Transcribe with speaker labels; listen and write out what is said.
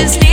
Speaker 1: just need